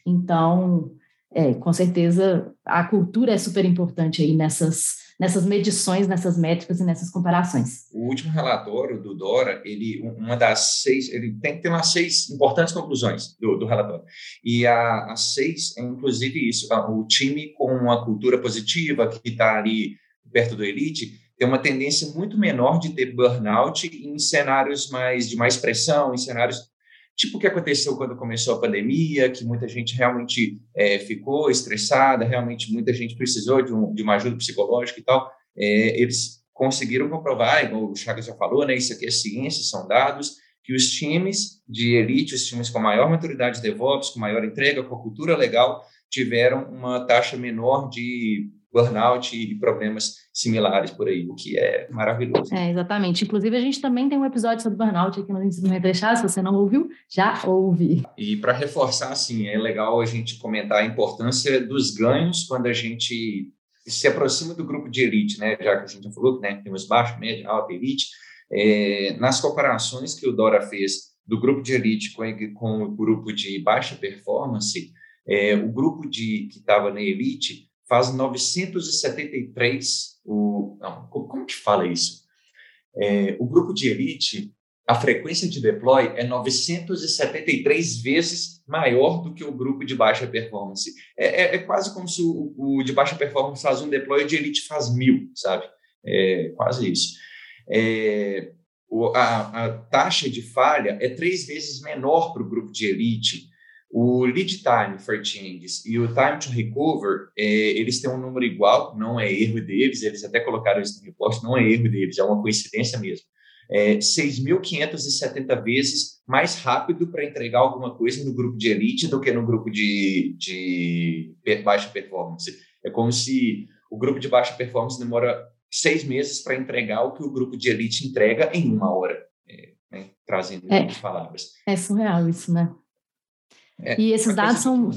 Então, é, com certeza a cultura é super importante aí nessas nessas medições, nessas métricas e nessas comparações. O último relatório do Dora, ele uma das seis, ele tem que ter umas seis importantes conclusões do, do relatório. E a, seis é inclusive isso, o time com uma cultura positiva que está ali perto do elite tem uma tendência muito menor de ter burnout em cenários mais de mais pressão, em cenários tipo o que aconteceu quando começou a pandemia, que muita gente realmente é, ficou estressada, realmente muita gente precisou de, um, de uma ajuda psicológica e tal. É, eles conseguiram comprovar, igual o Chagas já falou, né, isso aqui é ciência, são dados, que os times de elite, os times com maior maturidade de DevOps, com maior entrega, com a cultura legal, tiveram uma taxa menor de burnout e problemas similares por aí, o que é maravilhoso. É, exatamente. Inclusive, a gente também tem um episódio sobre burnout aqui no Ensino Deixar, se você não ouviu, já ouve. E para reforçar, assim, é legal a gente comentar a importância dos ganhos quando a gente se aproxima do grupo de elite, né? Já que a gente já falou que né, temos baixo, médio, alta, elite. É, nas comparações que o Dora fez do grupo de elite com, com o grupo de baixa performance, é, o grupo de que estava na elite faz 973. O, não, como, que fala isso? É, o grupo de elite, a frequência de deploy é 973 vezes maior do que o grupo de baixa performance. É, é, é quase como se o, o, de baixa performance faz um deploy e o de elite faz mil, sabe? É quase isso. É, a, a, taxa de falha é três vezes menor para o grupo de elite. O lead time for changes e o time to recover, é, eles têm um número igual, não é erro deles, eles até colocaram isso no report, não é erro deles, é uma coincidência mesmo. É 6.570 vezes mais rápido para entregar alguma coisa no grupo de elite do que no grupo de, de baixa performance. É como se o grupo de baixa performance demora seis meses para entregar o que o grupo de elite entrega em uma hora, é, né? trazendo é, palavras. É surreal isso, né? É, e esses dados são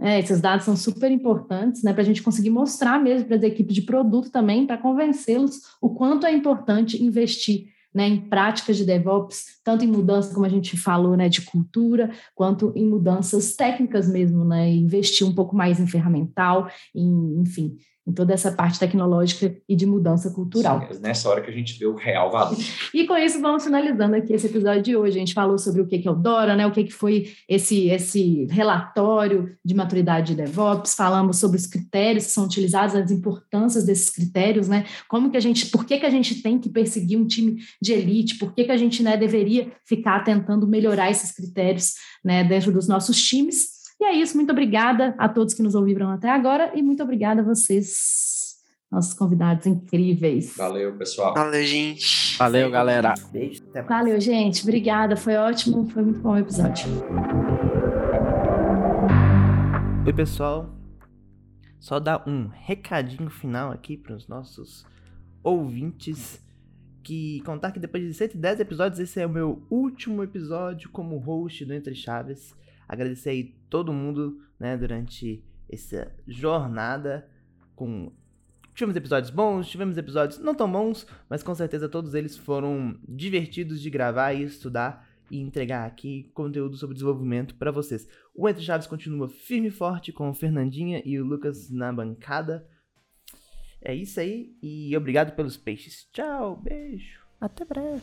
é, esses dados são super importantes, né, para a gente conseguir mostrar mesmo para as equipes de produto também, para convencê-los o quanto é importante investir né, em práticas de DevOps, tanto em mudança, como a gente falou, né, de cultura, quanto em mudanças técnicas mesmo, né, investir um pouco mais em ferramental, em, enfim, em toda essa parte tecnológica e de mudança cultural. Sim, nessa hora que a gente vê o real valor. e com isso vamos finalizando aqui esse episódio de hoje. A gente falou sobre o que é o Dora, né? O que foi esse esse relatório de maturidade de DevOps. Falamos sobre os critérios que são utilizados, as importâncias desses critérios, né? Como que a gente, por que que a gente tem que perseguir um time de elite? Por que que a gente né, deveria ficar tentando melhorar esses critérios, né, dentro dos nossos times? E é isso, muito obrigada a todos que nos ouviram até agora e muito obrigada a vocês, nossos convidados incríveis. Valeu, pessoal. Valeu, gente. Valeu, galera. Beijo. Até mais. Valeu, gente. Obrigada, foi ótimo, foi muito bom o episódio. Oi, pessoal. Só dar um recadinho final aqui para os nossos ouvintes. Que contar que depois de 110 episódios, esse é o meu último episódio como host do Entre Chaves. Agradecer aí todo mundo, né, durante essa jornada com tivemos episódios bons, tivemos episódios não tão bons, mas com certeza todos eles foram divertidos de gravar e estudar e entregar aqui conteúdo sobre desenvolvimento para vocês. O Entre Chaves continua firme e forte com o Fernandinha e o Lucas na bancada. É isso aí e obrigado pelos peixes. Tchau, beijo, até breve.